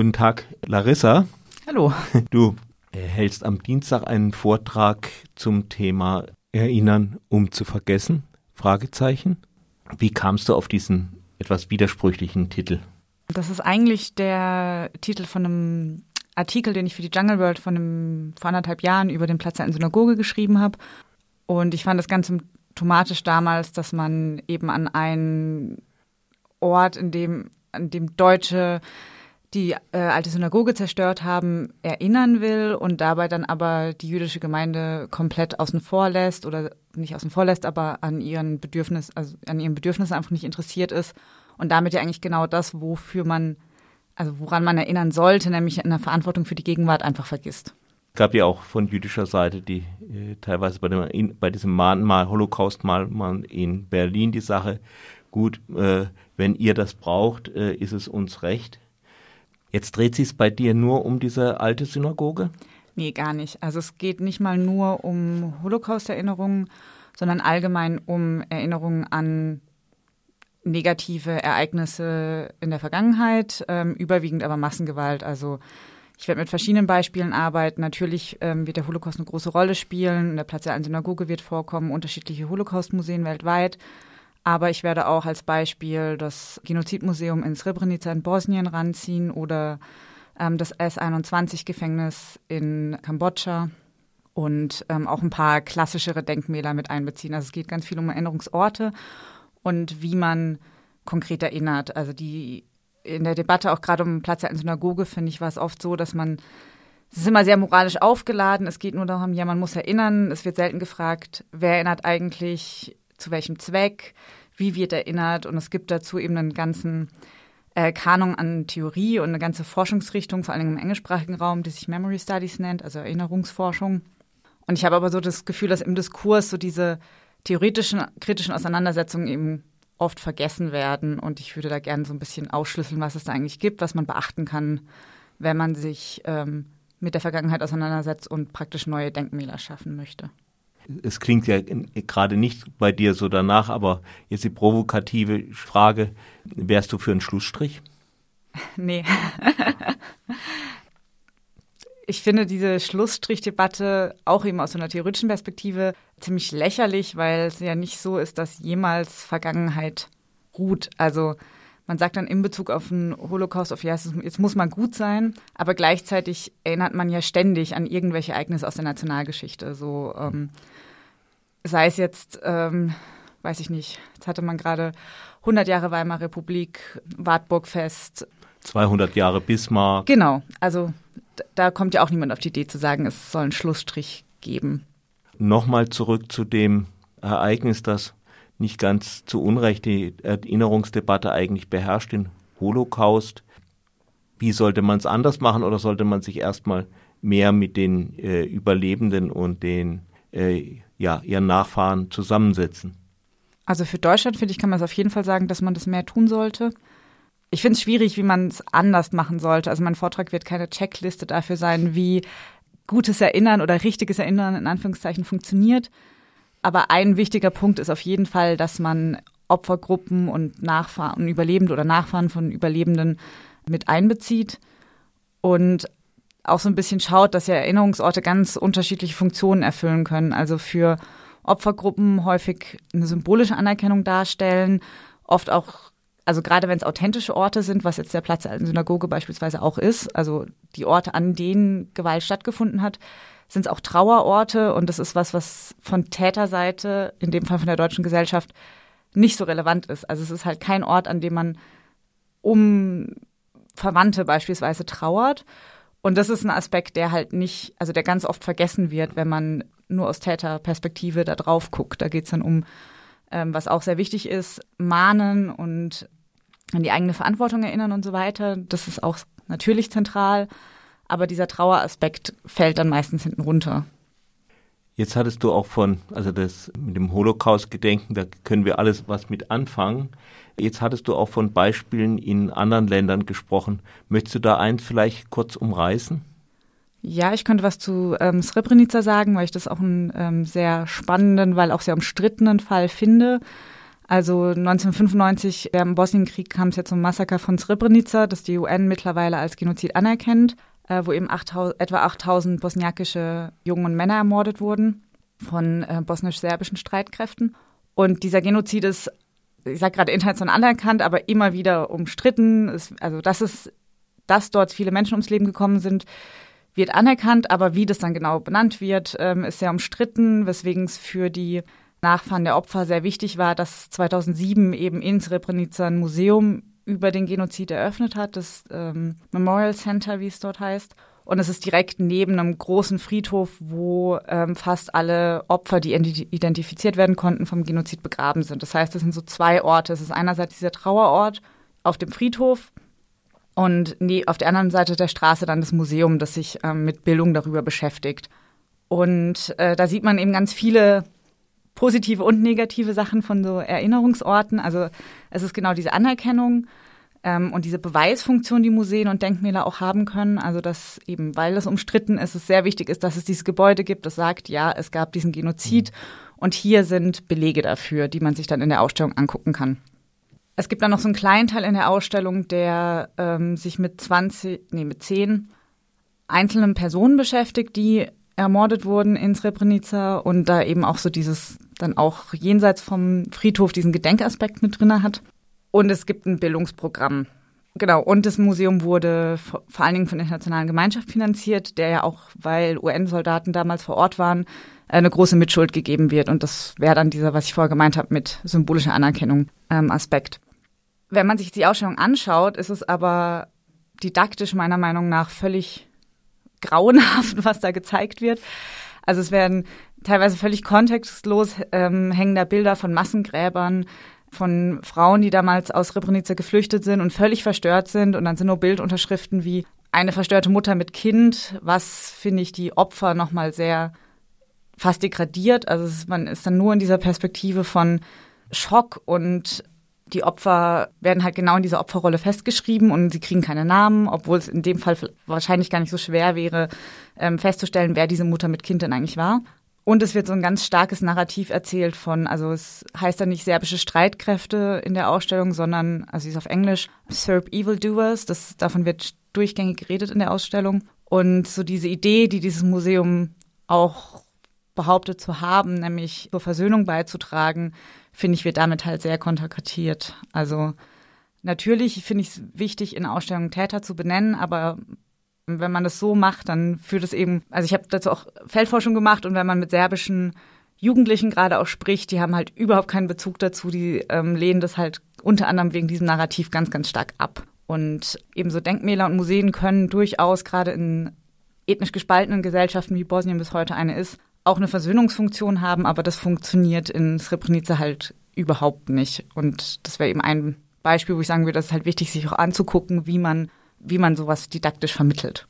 Guten Tag, Larissa. Hallo. Du hältst am Dienstag einen Vortrag zum Thema Erinnern, um zu vergessen? Fragezeichen. Wie kamst du auf diesen etwas widersprüchlichen Titel? Das ist eigentlich der Titel von einem Artikel, den ich für die Jungle World von einem, vor anderthalb Jahren über den Platz der Synagoge geschrieben habe. Und ich fand das ganz symptomatisch damals, dass man eben an einen Ort, in dem, an dem Deutsche die äh, alte Synagoge zerstört haben, erinnern will und dabei dann aber die jüdische Gemeinde komplett außen vor lässt oder nicht außen vor lässt, aber an ihren Bedürfnissen, also an ihren Bedürfnissen einfach nicht interessiert ist und damit ja eigentlich genau das, wofür man, also woran man erinnern sollte, nämlich in der Verantwortung für die Gegenwart einfach vergisst. Es gab ja auch von jüdischer Seite die äh, teilweise bei, dem, bei diesem Mahnmal, Holocaust-Mahnmal in Berlin die Sache, gut, äh, wenn ihr das braucht, äh, ist es uns recht Jetzt dreht sich es bei dir nur um diese alte Synagoge? Nee, gar nicht. Also es geht nicht mal nur um Holocaust-Erinnerungen, sondern allgemein um Erinnerungen an negative Ereignisse in der Vergangenheit, ähm, überwiegend aber Massengewalt. Also ich werde mit verschiedenen Beispielen arbeiten. Natürlich ähm, wird der Holocaust eine große Rolle spielen. Der Platz der alten Synagoge wird vorkommen, unterschiedliche Holocaust-Museen weltweit. Aber ich werde auch als Beispiel das Genozidmuseum in Srebrenica in Bosnien ranziehen oder ähm, das S-21-Gefängnis in Kambodscha und ähm, auch ein paar klassischere Denkmäler mit einbeziehen. Also es geht ganz viel um Erinnerungsorte und wie man konkret erinnert. Also die in der Debatte auch gerade um Platz der Synagoge finde ich war es oft so, dass man es ist immer sehr moralisch aufgeladen. Es geht nur darum, ja, man muss erinnern. Es wird selten gefragt, wer erinnert eigentlich zu welchem Zweck, wie wird erinnert. Und es gibt dazu eben einen ganzen äh, Kanon an Theorie und eine ganze Forschungsrichtung, vor allem im englischsprachigen Raum, die sich Memory Studies nennt, also Erinnerungsforschung. Und ich habe aber so das Gefühl, dass im Diskurs so diese theoretischen, kritischen Auseinandersetzungen eben oft vergessen werden. Und ich würde da gerne so ein bisschen ausschlüsseln, was es da eigentlich gibt, was man beachten kann, wenn man sich ähm, mit der Vergangenheit auseinandersetzt und praktisch neue Denkmäler schaffen möchte es klingt ja gerade nicht bei dir so danach, aber jetzt die provokative Frage, wärst du für einen Schlussstrich? Nee. ich finde diese Schlussstrichdebatte auch eben aus einer theoretischen Perspektive ziemlich lächerlich, weil es ja nicht so ist, dass jemals Vergangenheit ruht. Also man sagt dann in Bezug auf den Holocaust, auf ja, jetzt muss man gut sein, aber gleichzeitig erinnert man ja ständig an irgendwelche Ereignisse aus der Nationalgeschichte. So ähm, sei es jetzt, ähm, weiß ich nicht, jetzt hatte man gerade 100 Jahre Weimarer Republik, Wartburgfest. 200 Jahre Bismarck. Genau, also da kommt ja auch niemand auf die Idee zu sagen, es soll einen Schlussstrich geben. Nochmal zurück zu dem Ereignis, das nicht ganz zu Unrecht die Erinnerungsdebatte eigentlich beherrscht, den Holocaust. Wie sollte man es anders machen oder sollte man sich erstmal mehr mit den äh, Überlebenden und den äh, ja, ihren Nachfahren zusammensetzen? Also für Deutschland, finde ich, kann man es auf jeden Fall sagen, dass man das mehr tun sollte. Ich finde es schwierig, wie man es anders machen sollte. Also mein Vortrag wird keine Checkliste dafür sein, wie gutes Erinnern oder richtiges Erinnern in Anführungszeichen funktioniert. Aber ein wichtiger Punkt ist auf jeden Fall, dass man Opfergruppen und Nachfahren, Überlebende oder Nachfahren von Überlebenden mit einbezieht und auch so ein bisschen schaut, dass ja Erinnerungsorte ganz unterschiedliche Funktionen erfüllen können. Also für Opfergruppen häufig eine symbolische Anerkennung darstellen, oft auch, also gerade wenn es authentische Orte sind, was jetzt der Platz der Synagoge beispielsweise auch ist, also die Orte, an denen Gewalt stattgefunden hat, sind es auch Trauerorte und das ist was, was von Täterseite, in dem Fall von der deutschen Gesellschaft, nicht so relevant ist. Also es ist halt kein Ort, an dem man um Verwandte beispielsweise trauert. Und das ist ein Aspekt, der halt nicht, also der ganz oft vergessen wird, wenn man nur aus Täterperspektive da drauf guckt. Da geht es dann um, ähm, was auch sehr wichtig ist, mahnen und an die eigene Verantwortung erinnern und so weiter. Das ist auch natürlich zentral aber dieser Traueraspekt fällt dann meistens hinten runter. Jetzt hattest du auch von, also das mit dem Holocaust-Gedenken, da können wir alles was mit anfangen. Jetzt hattest du auch von Beispielen in anderen Ländern gesprochen. Möchtest du da eins vielleicht kurz umreißen? Ja, ich könnte was zu ähm, Srebrenica sagen, weil ich das auch einen ähm, sehr spannenden, weil auch sehr umstrittenen Fall finde. Also 1995 im Bosnienkrieg kam es ja zum Massaker von Srebrenica, das die UN mittlerweile als Genozid anerkennt, äh, wo eben 8000, etwa 8000 bosniakische Jungen und Männer ermordet wurden von äh, bosnisch-serbischen Streitkräften. Und dieser Genozid ist, ich sage gerade international anerkannt, aber immer wieder umstritten. Es, also dass es, dass dort viele Menschen ums Leben gekommen sind, wird anerkannt, aber wie das dann genau benannt wird, ähm, ist sehr umstritten, weswegen es für die Nachfahren der Opfer sehr wichtig war, dass 2007 eben in Srebrenica ein Museum über den Genozid eröffnet hat, das ähm, Memorial Center, wie es dort heißt. Und es ist direkt neben einem großen Friedhof, wo ähm, fast alle Opfer, die identifiziert werden konnten, vom Genozid begraben sind. Das heißt, es sind so zwei Orte. Es ist einerseits dieser Trauerort auf dem Friedhof und nee, auf der anderen Seite der Straße dann das Museum, das sich ähm, mit Bildung darüber beschäftigt. Und äh, da sieht man eben ganz viele positive und negative Sachen von so Erinnerungsorten. Also es ist genau diese Anerkennung ähm, und diese Beweisfunktion, die Museen und Denkmäler auch haben können. Also dass eben, weil es umstritten ist, es sehr wichtig ist, dass es dieses Gebäude gibt, das sagt, ja, es gab diesen Genozid mhm. und hier sind Belege dafür, die man sich dann in der Ausstellung angucken kann. Es gibt dann noch so einen kleinen Teil in der Ausstellung, der ähm, sich mit 20, nee, mit 10 einzelnen Personen beschäftigt, die ermordet wurden in Srebrenica und da eben auch so dieses dann auch jenseits vom Friedhof diesen Gedenkaspekt mit drin hat. Und es gibt ein Bildungsprogramm. Genau, und das Museum wurde vor allen Dingen von der internationalen Gemeinschaft finanziert, der ja auch, weil UN-Soldaten damals vor Ort waren, eine große Mitschuld gegeben wird. Und das wäre dann dieser, was ich vorher gemeint habe, mit symbolischer Anerkennung ähm, Aspekt. Wenn man sich die Ausstellung anschaut, ist es aber didaktisch meiner Meinung nach völlig grauenhaft, was da gezeigt wird. Also es werden teilweise völlig kontextlos ähm, hängen da Bilder von Massengräbern, von Frauen, die damals aus Srebrenica geflüchtet sind und völlig verstört sind. Und dann sind nur Bildunterschriften wie eine verstörte Mutter mit Kind, was finde ich die Opfer nochmal sehr fast degradiert. Also ist, man ist dann nur in dieser Perspektive von Schock und die Opfer werden halt genau in dieser Opferrolle festgeschrieben und sie kriegen keine Namen, obwohl es in dem Fall wahrscheinlich gar nicht so schwer wäre, ähm, festzustellen, wer diese Mutter mit Kind denn eigentlich war. Und es wird so ein ganz starkes Narrativ erzählt von, also es heißt dann nicht serbische Streitkräfte in der Ausstellung, sondern, also sie ist auf Englisch, Serb Evildoers, das, davon wird durchgängig geredet in der Ausstellung. Und so diese Idee, die dieses Museum auch behauptet zu haben, nämlich zur Versöhnung beizutragen, finde ich, wird damit halt sehr konterkariert. Also natürlich finde ich es wichtig, in Ausstellungen Täter zu benennen, aber wenn man das so macht, dann führt es eben, also ich habe dazu auch Feldforschung gemacht und wenn man mit serbischen Jugendlichen gerade auch spricht, die haben halt überhaupt keinen Bezug dazu, die ähm, lehnen das halt unter anderem wegen diesem Narrativ ganz, ganz stark ab. Und ebenso Denkmäler und Museen können durchaus gerade in ethnisch gespaltenen Gesellschaften, wie Bosnien bis heute eine ist, auch eine Versöhnungsfunktion haben, aber das funktioniert in Srebrenica halt überhaupt nicht. Und das wäre eben ein Beispiel, wo ich sagen würde, das ist halt wichtig, sich auch anzugucken, wie man, wie man sowas didaktisch vermittelt.